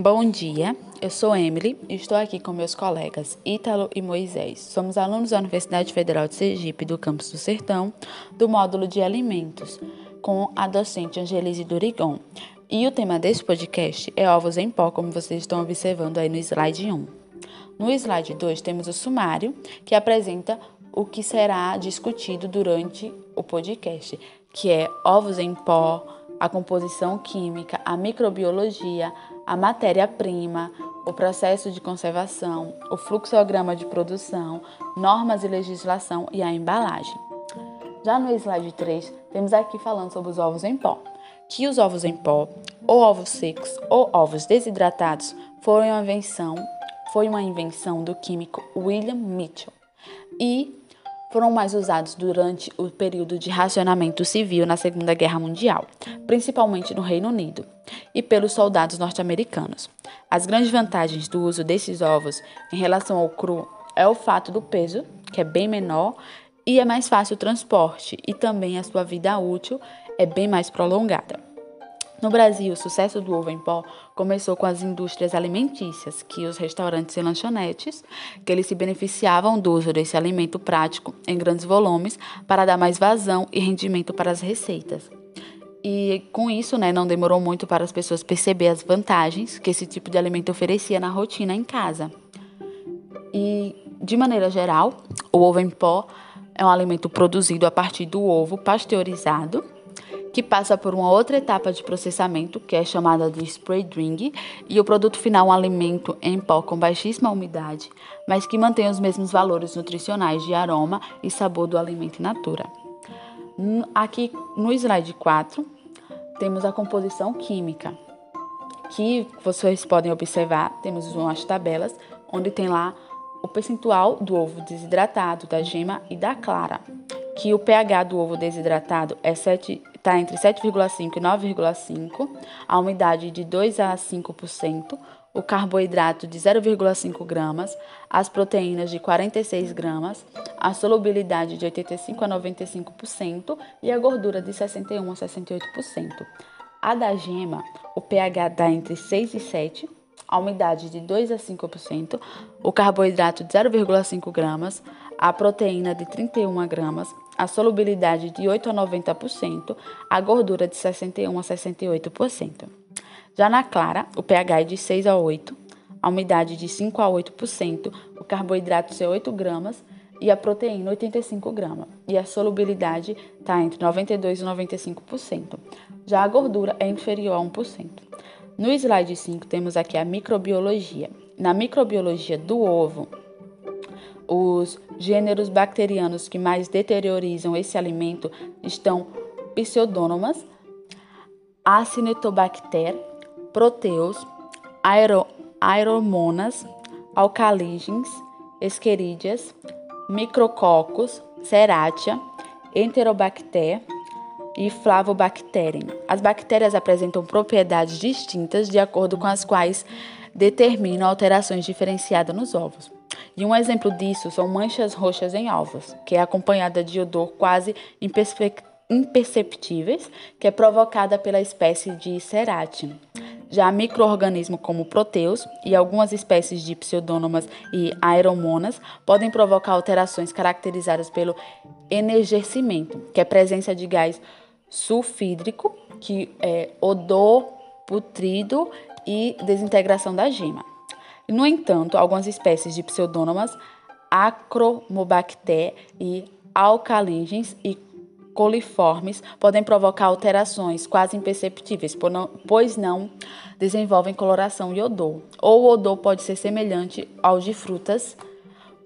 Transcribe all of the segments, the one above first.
Bom dia, eu sou Emily e estou aqui com meus colegas Ítalo e Moisés. Somos alunos da Universidade Federal de Sergipe, do campus do Sertão, do módulo de alimentos, com a docente Angelise Durigon. E o tema desse podcast é ovos em pó, como vocês estão observando aí no slide 1. No slide 2 temos o sumário, que apresenta o que será discutido durante o podcast, que é ovos em pó, a composição química, a microbiologia, a matéria-prima, o processo de conservação, o fluxograma de produção, normas e legislação e a embalagem. Já no slide 3, temos aqui falando sobre os ovos em pó, que os ovos em pó, ou ovos secos ou ovos desidratados, foram uma invenção, foi uma invenção do químico William Mitchell e foram mais usados durante o período de racionamento civil na Segunda Guerra Mundial, principalmente no Reino Unido, e pelos soldados norte-americanos. As grandes vantagens do uso desses ovos em relação ao cru é o fato do peso, que é bem menor, e é mais fácil o transporte, e também a sua vida útil é bem mais prolongada. No Brasil, o sucesso do ovo em pó começou com as indústrias alimentícias, que os restaurantes e lanchonetes, que eles se beneficiavam do uso desse alimento prático em grandes volumes para dar mais vazão e rendimento para as receitas. E com isso, né, não demorou muito para as pessoas perceber as vantagens que esse tipo de alimento oferecia na rotina em casa. E, de maneira geral, o ovo em pó é um alimento produzido a partir do ovo pasteurizado que passa por uma outra etapa de processamento, que é chamada de spray drying, e o produto final é um alimento em pó com baixíssima umidade, mas que mantém os mesmos valores nutricionais de aroma e sabor do alimento in natura. Aqui no slide 4, temos a composição química, que vocês podem observar, temos umas tabelas onde tem lá o percentual do ovo desidratado, da gema e da clara que o pH do ovo desidratado é 7, está entre 7,5 e 9,5, a umidade de 2 a 5%, o carboidrato de 0,5 gramas, as proteínas de 46 gramas, a solubilidade de 85 a 95% e a gordura de 61 a 68%. A da gema, o pH dá entre 6 e 7, a umidade de 2 a 5%, o carboidrato de 0,5 gramas, a proteína de 31 gramas, a solubilidade de 8 a 90%, a gordura de 61 a 68%. Já na clara, o pH é de 6 a 8, a umidade de 5 a 8%, o carboidrato é 8 gramas e a proteína 85 gramas. E a solubilidade está entre 92 e 95%. Já a gordura é inferior a 1%. No slide 5 temos aqui a microbiologia. Na microbiologia do ovo, os gêneros bacterianos que mais deteriorizam esse alimento estão Pseudomonas, Acinetobacter, Proteus, aero, Aeromonas, Alcaligens, Escheridias, Micrococcus, Ceratia, Enterobacter e Flavobacterium. As bactérias apresentam propriedades distintas de acordo com as quais determinam alterações diferenciadas nos ovos. E um exemplo disso são manchas roxas em ovos, que é acompanhada de odor quase imperceptíveis, que é provocada pela espécie de Ceratium. Já microorganismos como proteus e algumas espécies de pseudônomas e aeromonas podem provocar alterações caracterizadas pelo enegecimento, que é a presença de gás sulfídrico, que é odor putrido e desintegração da gema. No entanto, algumas espécies de pseudônomas, Acromobacter e alcalingens e coliformes podem provocar alterações quase imperceptíveis, pois não desenvolvem coloração e odor. Ou o odor pode ser semelhante ao de frutas,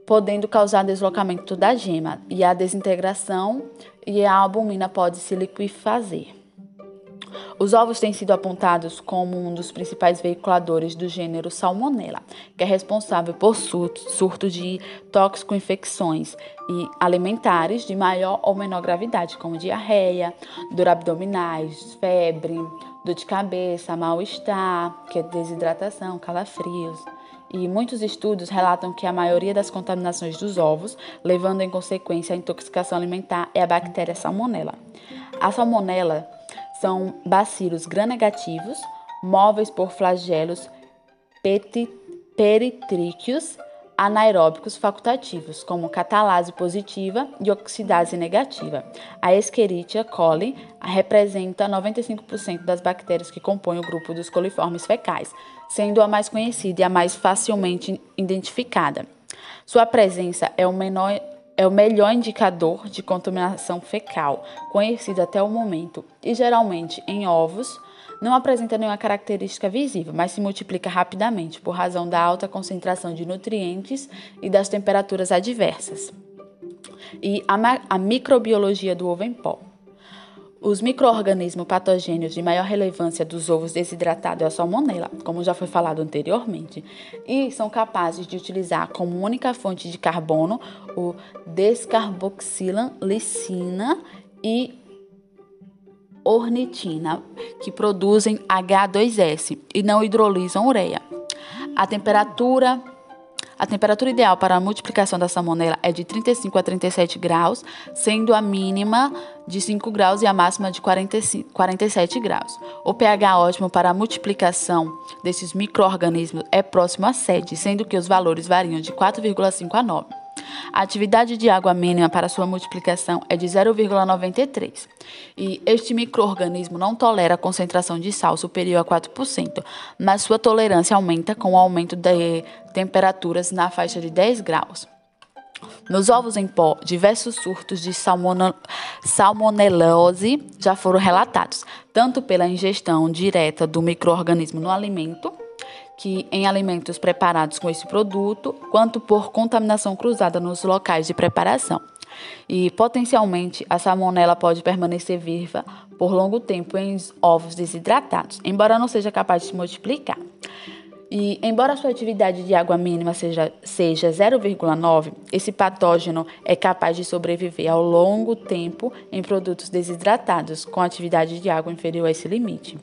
podendo causar deslocamento da gema e a desintegração e a albumina pode se liquefazer. Os ovos têm sido apontados como um dos principais veiculadores do gênero Salmonella, que é responsável por surtos de tóxico-infecções e alimentares de maior ou menor gravidade, como diarreia, dor abdominais, febre, dor de cabeça, mal-estar, que é desidratação, calafrios. E muitos estudos relatam que a maioria das contaminações dos ovos, levando em consequência a intoxicação alimentar, é a bactéria Salmonella. A Salmonella são bacilos gram-negativos, móveis por flagelos peritríqueos anaeróbicos facultativos, como catalase positiva e oxidase negativa. A Escherichia coli representa 95% das bactérias que compõem o grupo dos coliformes fecais, sendo a mais conhecida e a mais facilmente identificada. Sua presença é o menor é o melhor indicador de contaminação fecal conhecido até o momento e geralmente em ovos não apresenta nenhuma característica visível, mas se multiplica rapidamente por razão da alta concentração de nutrientes e das temperaturas adversas. E a, a microbiologia do ovo em pó. Os microorganismos patogênios de maior relevância dos ovos desidratados é a salmonela, como já foi falado anteriormente, e são capazes de utilizar como única fonte de carbono o descarboxilam licina e ornitina, que produzem H2S e não hidrolisam ureia. A temperatura a temperatura ideal para a multiplicação da salmonela é de 35 a 37 graus, sendo a mínima de 5 graus e a máxima de 45, 47 graus. O pH ótimo para a multiplicação desses microorganismos é próximo a 7, sendo que os valores variam de 4,5 a 9. A atividade de água mínima para sua multiplicação é de 0,93. E este microorganismo não tolera a concentração de sal superior a 4%, mas sua tolerância aumenta com o aumento de temperaturas na faixa de 10 graus. Nos ovos em pó, diversos surtos de salmonelose já foram relatados, tanto pela ingestão direta do microorganismo no alimento, que em alimentos preparados com esse produto, quanto por contaminação cruzada nos locais de preparação. E potencialmente a salmonela pode permanecer viva por longo tempo em ovos desidratados, embora não seja capaz de se multiplicar. E, embora a sua atividade de água mínima seja, seja 0,9, esse patógeno é capaz de sobreviver ao longo tempo em produtos desidratados, com atividade de água inferior a esse limite.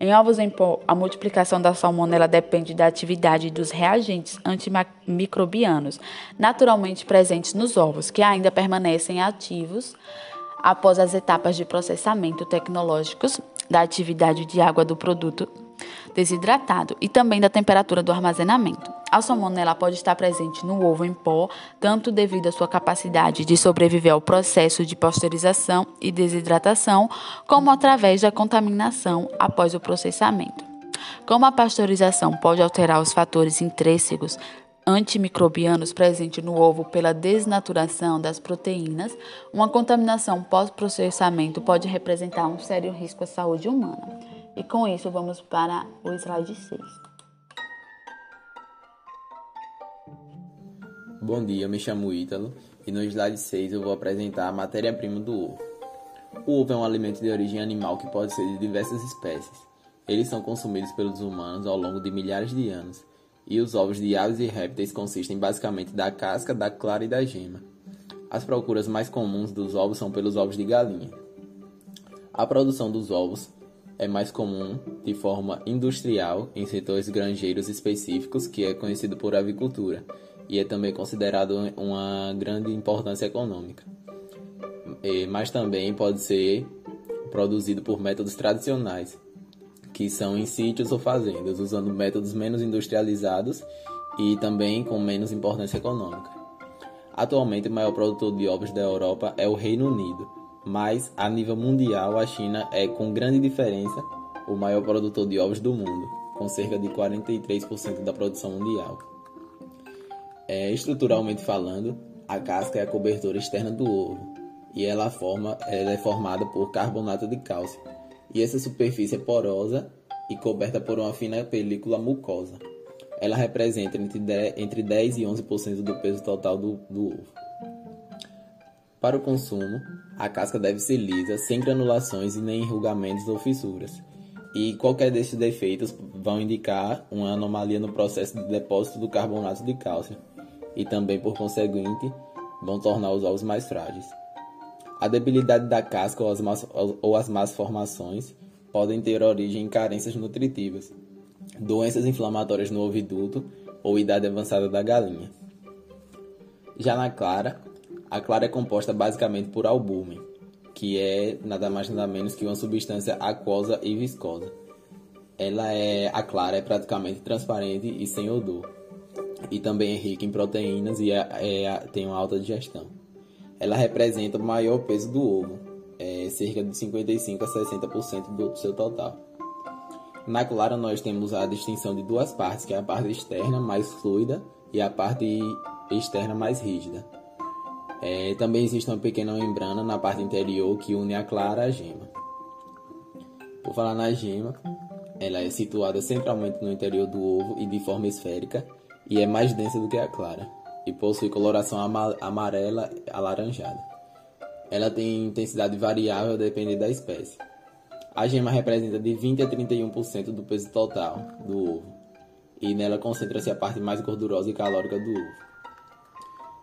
Em ovos em pó, a multiplicação da salmonela depende da atividade dos reagentes antimicrobianos naturalmente presentes nos ovos, que ainda permanecem ativos após as etapas de processamento tecnológicos da atividade de água do produto desidratado e também da temperatura do armazenamento. A salmonela pode estar presente no ovo em pó, tanto devido à sua capacidade de sobreviver ao processo de pasteurização e desidratação, como através da contaminação após o processamento. Como a pasteurização pode alterar os fatores intrínsecos antimicrobianos presentes no ovo pela desnaturação das proteínas, uma contaminação pós-processamento pode representar um sério risco à saúde humana. E com isso, vamos para o slide 6. Bom dia, eu me chamo Ítalo e no slide 6 eu vou apresentar a matéria-prima do ovo. O ovo é um alimento de origem animal que pode ser de diversas espécies. Eles são consumidos pelos humanos ao longo de milhares de anos, e os ovos de aves e répteis consistem basicamente da casca, da clara e da gema. As procuras mais comuns dos ovos são pelos ovos de galinha. A produção dos ovos é mais comum de forma industrial em setores granjeiros específicos, que é conhecido por avicultura, e é também considerado uma grande importância econômica. Mas também pode ser produzido por métodos tradicionais, que são em sítios ou fazendas, usando métodos menos industrializados e também com menos importância econômica. Atualmente, o maior produtor de ovos da Europa é o Reino Unido, mas a nível mundial a China é com grande diferença o maior produtor de ovos do mundo, com cerca de 43% da produção mundial. É, estruturalmente falando, a casca é a cobertura externa do ovo e ela, forma, ela é formada por carbonato de cálcio. E essa superfície é porosa e coberta por uma fina película mucosa. Ela representa entre 10 e 11% do peso total do, do ovo. Para o consumo, a casca deve ser lisa, sem granulações e nem enrugamentos ou fissuras. E qualquer desses defeitos vão indicar uma anomalia no processo de depósito do carbonato de cálcio e também, por conseguinte, vão tornar os ovos mais frágeis. A debilidade da casca ou as más, ou as más formações podem ter origem em carências nutritivas, doenças inflamatórias no oviduto ou idade avançada da galinha. Já na clara, a clara é composta basicamente por albúmen, que é nada mais nada menos que uma substância aquosa e viscosa. ela é a clara é praticamente transparente e sem odor. E também é rica em proteínas e é, é, tem uma alta digestão. Ela representa o maior peso do ovo, é, cerca de 55 a 60% do seu total. Na clara nós temos a distinção de duas partes, que é a parte externa mais fluida e a parte externa mais rígida. É, também existe uma pequena membrana na parte interior que une a clara à gema. Por falar na gema, ela é situada centralmente no interior do ovo e de forma esférica e é mais densa do que a clara e possui coloração amarela alaranjada. Ela tem intensidade variável dependendo da espécie. A gema representa de 20 a 31% do peso total do ovo e nela concentra-se a parte mais gordurosa e calórica do ovo.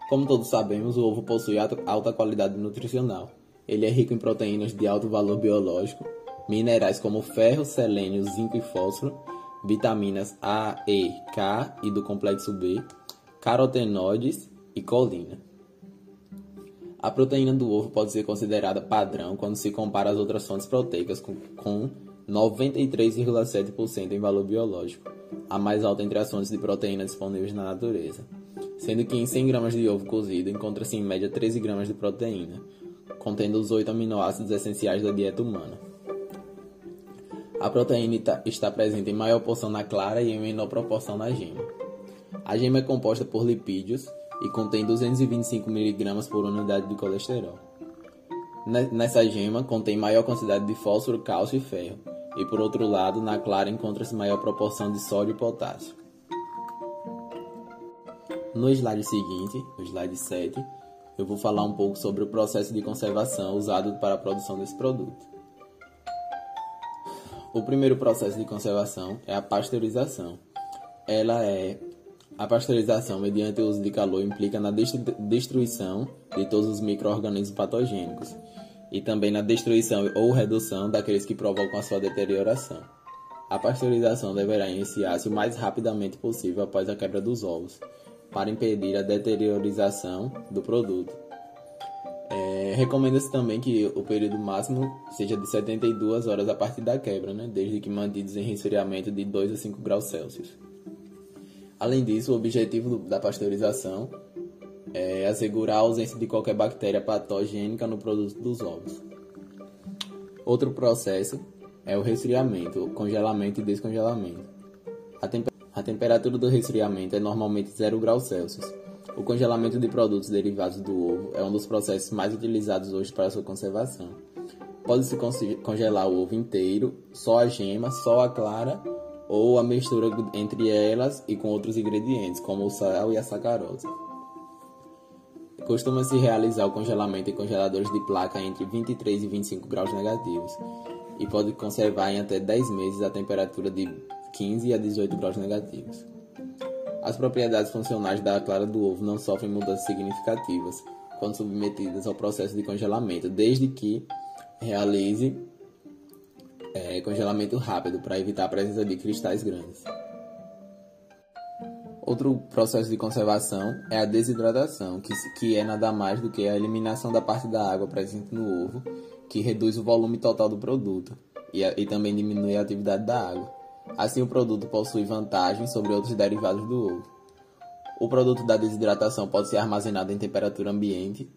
Como todos sabemos, o ovo possui alta qualidade nutricional. Ele é rico em proteínas de alto valor biológico, minerais como ferro, selênio, zinco e fósforo, vitaminas A, E, K e do complexo B, carotenoides e colina. A proteína do ovo pode ser considerada padrão quando se compara às outras fontes proteicas com, com 93,7% em valor biológico, a mais alta entre as fontes de proteína disponíveis na natureza, sendo que em 100 gramas de ovo cozido encontra-se em média 13 gramas de proteína, contendo os 8 aminoácidos essenciais da dieta humana. A proteína está presente em maior porção na clara e em menor proporção na gema. A gema é composta por lipídios e contém 225 mg por unidade de colesterol. Nessa gema contém maior quantidade de fósforo, cálcio e ferro, e por outro lado, na clara encontra-se maior proporção de sódio e potássio. No slide seguinte, o slide 7, eu vou falar um pouco sobre o processo de conservação usado para a produção desse produto. O primeiro processo de conservação é a pasteurização. Ela é a pasteurização mediante o uso de calor implica na destruição de todos os microorganismos patogênicos e também na destruição ou redução daqueles que provocam a sua deterioração. A pasteurização deverá iniciar-se o mais rapidamente possível após a quebra dos ovos, para impedir a deteriorização do produto. É, Recomenda-se também que o período máximo seja de 72 horas a partir da quebra, né? desde que mantidos em resfriamento de 2 a 5 graus Celsius. Além disso, o objetivo da pasteurização é assegurar a ausência de qualquer bactéria patogênica no produto dos ovos. Outro processo é o resfriamento, congelamento e descongelamento. A, temper a temperatura do resfriamento é normalmente 0 graus Celsius o congelamento de produtos derivados do ovo é um dos processos mais utilizados hoje para sua conservação. Pode-se congelar o ovo inteiro, só a gema, só a clara ou a mistura entre elas e com outros ingredientes, como o sal e a sacarose. Costuma-se realizar o congelamento em congeladores de placa entre 23 e 25 graus negativos e pode conservar em até 10 meses a temperatura de 15 a 18 graus negativos. As propriedades funcionais da clara do ovo não sofrem mudanças significativas quando submetidas ao processo de congelamento, desde que realize é, congelamento rápido para evitar a presença de cristais grandes. Outro processo de conservação é a desidratação, que, que é nada mais do que a eliminação da parte da água presente no ovo, que reduz o volume total do produto e, e também diminui a atividade da água. Assim, o produto possui vantagens sobre outros derivados do ovo. O produto da desidratação pode ser armazenado em temperatura ambiente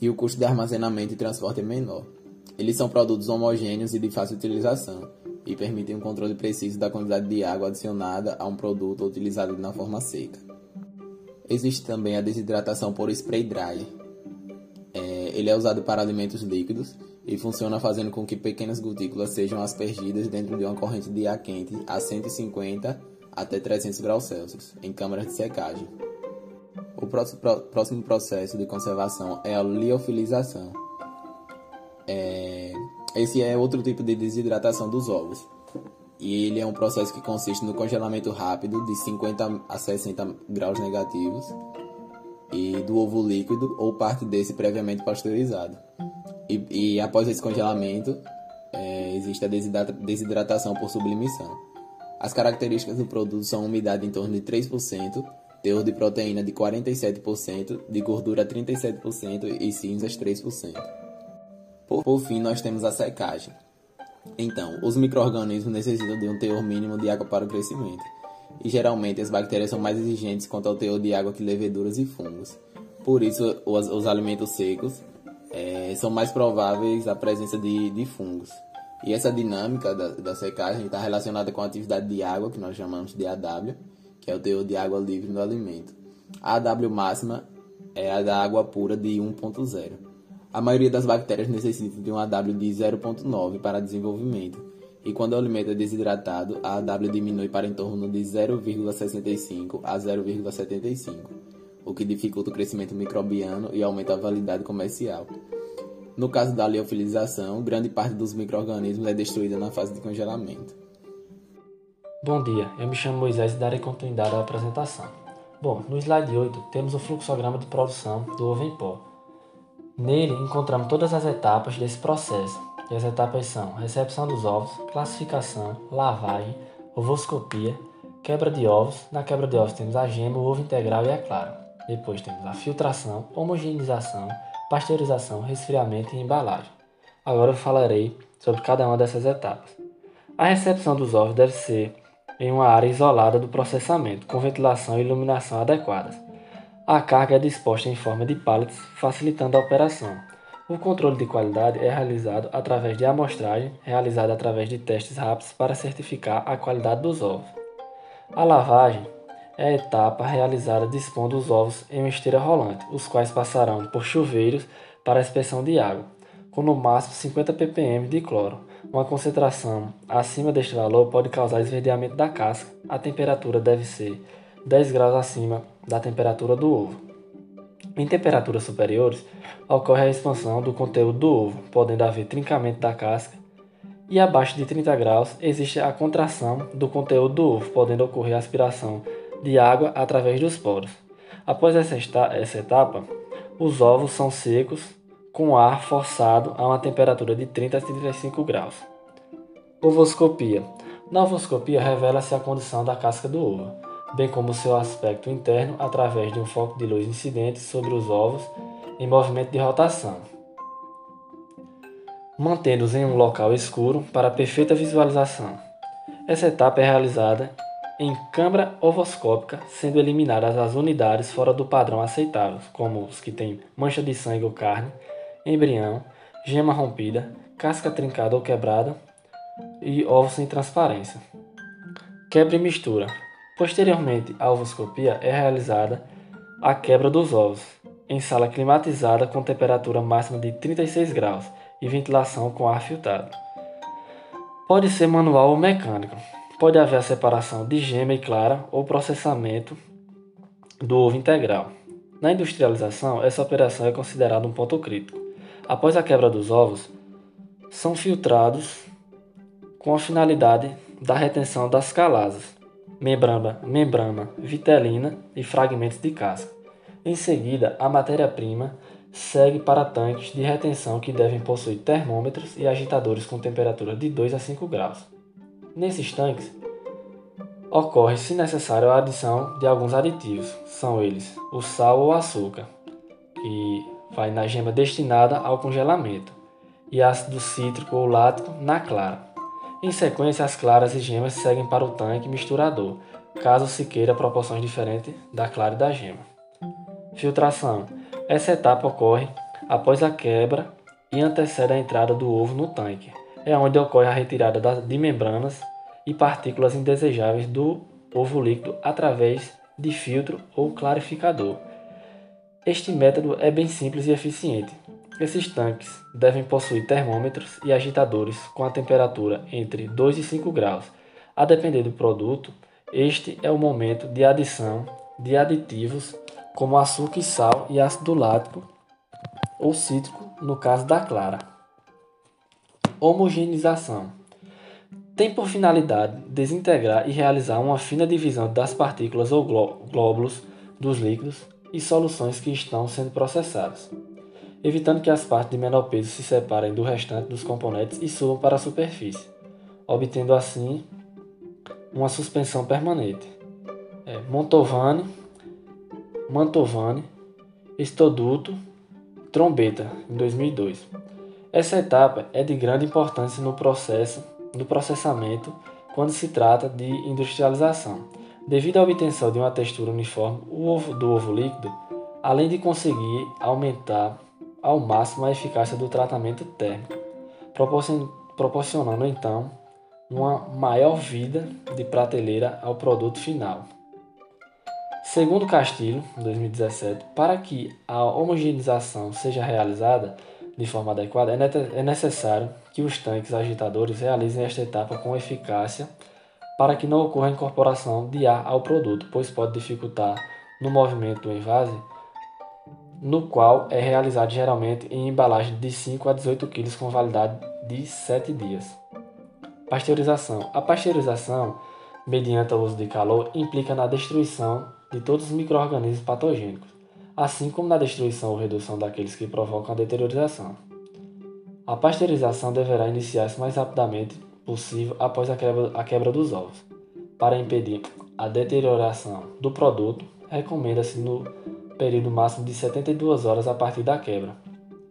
e o custo de armazenamento e transporte é menor. Eles são produtos homogêneos e de fácil utilização e permitem um controle preciso da quantidade de água adicionada a um produto utilizado na forma seca. Existe também a desidratação por spray dryer. É, ele é usado para alimentos líquidos e funciona fazendo com que pequenas gotículas sejam aspergidas dentro de uma corrente de ar quente a 150 até 300 graus Celsius em câmaras de secagem. O próximo processo de conservação é a liofilização. É... Esse é outro tipo de desidratação dos ovos. E ele é um processo que consiste no congelamento rápido de 50 a 60 graus negativos e do ovo líquido ou parte desse previamente pasteurizado. E, e após esse congelamento, é, existe a desidratação por sublimação. As características do produto são umidade em torno de 3%, teor de proteína de 47%, de gordura 37% e cinzas 3%. Por, por fim, nós temos a secagem. Então, os micro-organismos necessitam de um teor mínimo de água para o crescimento. E geralmente as bactérias são mais exigentes quanto ao teor de água que leveduras e fungos. Por isso, os, os alimentos secos é, são mais prováveis a presença de, de fungos. E essa dinâmica da, da secagem está relacionada com a atividade de água, que nós chamamos de AW, que é o teor de água livre no alimento. A AW máxima é a da água pura de 1.0. A maioria das bactérias necessita de um AW de 0.9 para desenvolvimento, e quando o alimento é desidratado, a AW diminui para em torno de 0,65 a 0,75, o que dificulta o crescimento microbiano e aumenta a validade comercial. No caso da liofilização, grande parte dos micro-organismos é destruída na fase de congelamento. Bom dia, eu me chamo Moisés e darei continuidade à apresentação. Bom, no slide 8 temos o fluxograma de produção do ovo em pó. Nele encontramos todas as etapas desse processo, e as etapas são recepção dos ovos, classificação, lavagem, ovoscopia, quebra de ovos. Na quebra de ovos temos a gema, o ovo integral e a clara. Depois temos a filtração, homogeneização, pasteurização, resfriamento e embalagem. Agora eu falarei sobre cada uma dessas etapas. A recepção dos ovos deve ser em uma área isolada do processamento, com ventilação e iluminação adequadas. A carga é disposta em forma de pallets, facilitando a operação. O controle de qualidade é realizado através de amostragem, realizada através de testes rápidos para certificar a qualidade dos ovos. A lavagem é a etapa realizada dispondo os ovos em uma esteira rolante, os quais passarão por chuveiros para a inspeção de água, com no máximo 50 ppm de cloro. Uma concentração acima deste valor pode causar esverdeamento da casca. A temperatura deve ser 10 graus acima da temperatura do ovo. Em temperaturas superiores, ocorre a expansão do conteúdo do ovo, podendo haver trincamento da casca, e abaixo de 30 graus existe a contração do conteúdo do ovo, podendo ocorrer a aspiração de água através dos poros. Após essa, etapa, os ovos são secos com ar forçado a uma temperatura de 30 a 35 graus. Ovoscopia. Na ovoscopia revela-se a condição da casca do ovo bem como seu aspecto interno através de um foco de luz incidente sobre os ovos em movimento de rotação, mantendo-os em um local escuro para perfeita visualização. Essa etapa é realizada em câmara ovoscópica, sendo eliminadas as unidades fora do padrão aceitável, como os que têm mancha de sangue ou carne, embrião, gema rompida, casca trincada ou quebrada e ovos sem transparência. Quebra e mistura. Posteriormente à ovoscopia é realizada a quebra dos ovos, em sala climatizada com temperatura máxima de 36 graus e ventilação com ar filtrado. Pode ser manual ou mecânico. Pode haver a separação de gema e clara ou processamento do ovo integral. Na industrialização, essa operação é considerada um ponto crítico. Após a quebra dos ovos, são filtrados com a finalidade da retenção das calasas membrana, membrana vitelina e fragmentos de casca. Em seguida, a matéria-prima segue para tanques de retenção que devem possuir termômetros e agitadores com temperatura de 2 a 5 graus. Nesses tanques, ocorre, se necessário, a adição de alguns aditivos, são eles o sal ou açúcar, que vai na gema destinada ao congelamento, e ácido cítrico ou lático na clara. Em sequência, as claras e gemas seguem para o tanque misturador, caso se queira proporções diferentes da clara e da gema. Filtração. Essa etapa ocorre após a quebra e antecede a entrada do ovo no tanque. É onde ocorre a retirada de membranas e partículas indesejáveis do ovo líquido através de filtro ou clarificador. Este método é bem simples e eficiente, esses tanques devem possuir termômetros e agitadores com a temperatura entre 2 e 5 graus. A depender do produto, este é o momento de adição de aditivos como açúcar e sal e ácido lático ou cítrico, no caso da clara. Homogeneização tem por finalidade desintegrar e realizar uma fina divisão das partículas ou glóbulos dos líquidos e soluções que estão sendo processadas evitando que as partes de menor peso se separem do restante dos componentes e subam para a superfície, obtendo assim uma suspensão permanente. É, Montovani, Mantovani, Estoduto, Trombeta, em 2002. Essa etapa é de grande importância no processo, no processamento, quando se trata de industrialização. Devido à obtenção de uma textura uniforme ovo, do ovo líquido, além de conseguir aumentar ao máximo a eficácia do tratamento térmico, proporcionando então uma maior vida de prateleira ao produto final. Segundo Castilho, 2017, para que a homogeneização seja realizada de forma adequada, é, é necessário que os tanques agitadores realizem esta etapa com eficácia para que não ocorra incorporação de ar ao produto, pois pode dificultar no movimento do envase, no qual é realizado geralmente em embalagem de 5 a 18 kg com validade de 7 dias. Pasteurização. A pasteurização, mediante o uso de calor, implica na destruição de todos os microrganismos patogênicos, assim como na destruição ou redução daqueles que provocam a deteriorização. A pasteurização deverá iniciar-se mais rapidamente possível após a quebra, a quebra dos ovos. Para impedir a deterioração do produto, recomenda-se no período máximo de 72 horas a partir da quebra,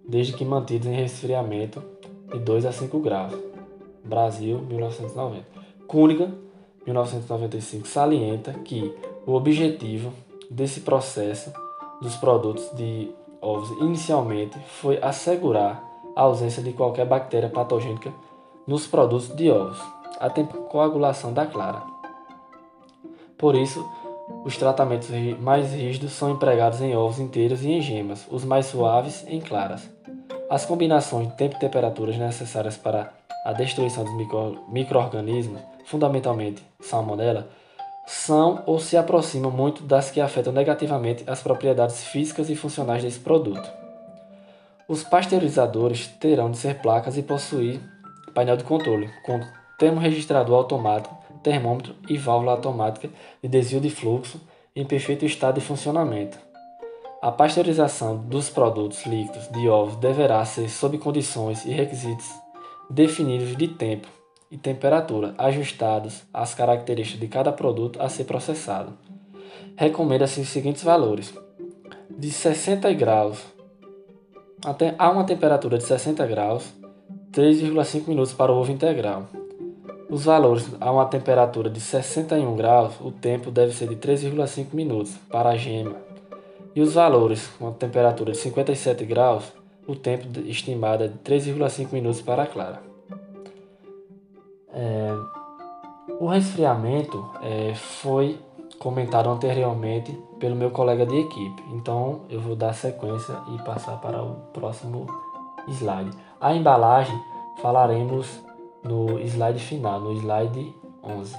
desde que mantidos em resfriamento de 2 a 5 graus. Brasil, 1990. Cunningham, 1995, salienta que o objetivo desse processo dos produtos de ovos inicialmente foi assegurar a ausência de qualquer bactéria patogênica nos produtos de ovos, a coagulação da clara. Por isso, os tratamentos mais rígidos são empregados em ovos inteiros e em gemas, os mais suaves em claras. As combinações de tempo e temperaturas necessárias para a destruição dos micro-organismos, fundamentalmente salmonella, são ou se aproximam muito das que afetam negativamente as propriedades físicas e funcionais desse produto. Os pasteurizadores terão de ser placas e possuir painel de controle, com termorregistrador automático, termômetro e válvula automática de desvio de fluxo em perfeito estado de funcionamento. A pasteurização dos produtos líquidos de ovos deverá ser sob condições e requisitos definidos de tempo e temperatura ajustados às características de cada produto a ser processado. Recomenda-se os seguintes valores: de 60 graus a uma temperatura de 60 graus, 3,5 minutos para o ovo integral. Os valores a uma temperatura de 61 graus, o tempo deve ser de 3,5 minutos para a gema. E os valores com a temperatura de 57 graus, o tempo estimado é de 3,5 minutos para a clara. É, o resfriamento é, foi comentado anteriormente pelo meu colega de equipe, então eu vou dar sequência e passar para o próximo slide. A embalagem falaremos no slide final, no slide 11.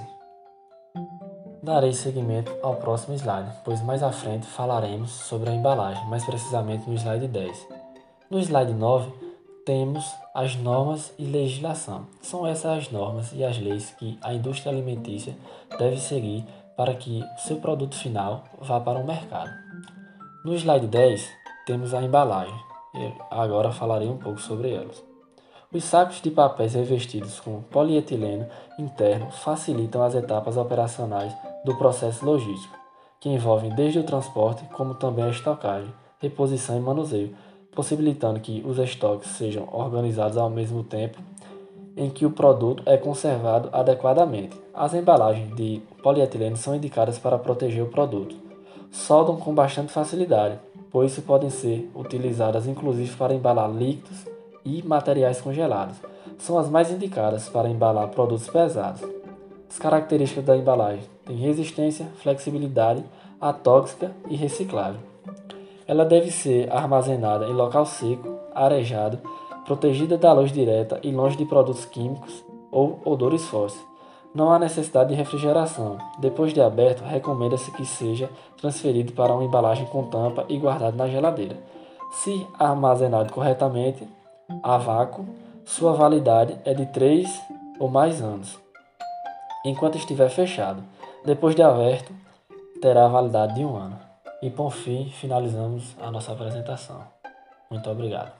Darei seguimento ao próximo slide, pois mais à frente falaremos sobre a embalagem, mais precisamente no slide 10. No slide 9, temos as normas e legislação. São essas as normas e as leis que a indústria alimentícia deve seguir para que seu produto final vá para o mercado. No slide 10, temos a embalagem. Agora falarei um pouco sobre elas. Os sacos de papéis revestidos com polietileno interno facilitam as etapas operacionais do processo logístico, que envolvem desde o transporte como também a estocagem, reposição e manuseio, possibilitando que os estoques sejam organizados ao mesmo tempo em que o produto é conservado adequadamente. As embalagens de polietileno são indicadas para proteger o produto. Soldam com bastante facilidade, pois podem ser utilizadas inclusive para embalar líquidos e materiais congelados. São as mais indicadas para embalar produtos pesados. As características da embalagem têm resistência, flexibilidade, atóxica e reciclável. Ela deve ser armazenada em local seco, arejado, protegida da luz direta e longe de produtos químicos ou odores fortes. Não há necessidade de refrigeração. Depois de aberto, recomenda-se que seja transferido para uma embalagem com tampa e guardado na geladeira. Se armazenado corretamente, a vácuo, sua validade é de 3 ou mais anos. Enquanto estiver fechado, depois de aberto, terá a validade de um ano. E por fim, finalizamos a nossa apresentação. Muito obrigado.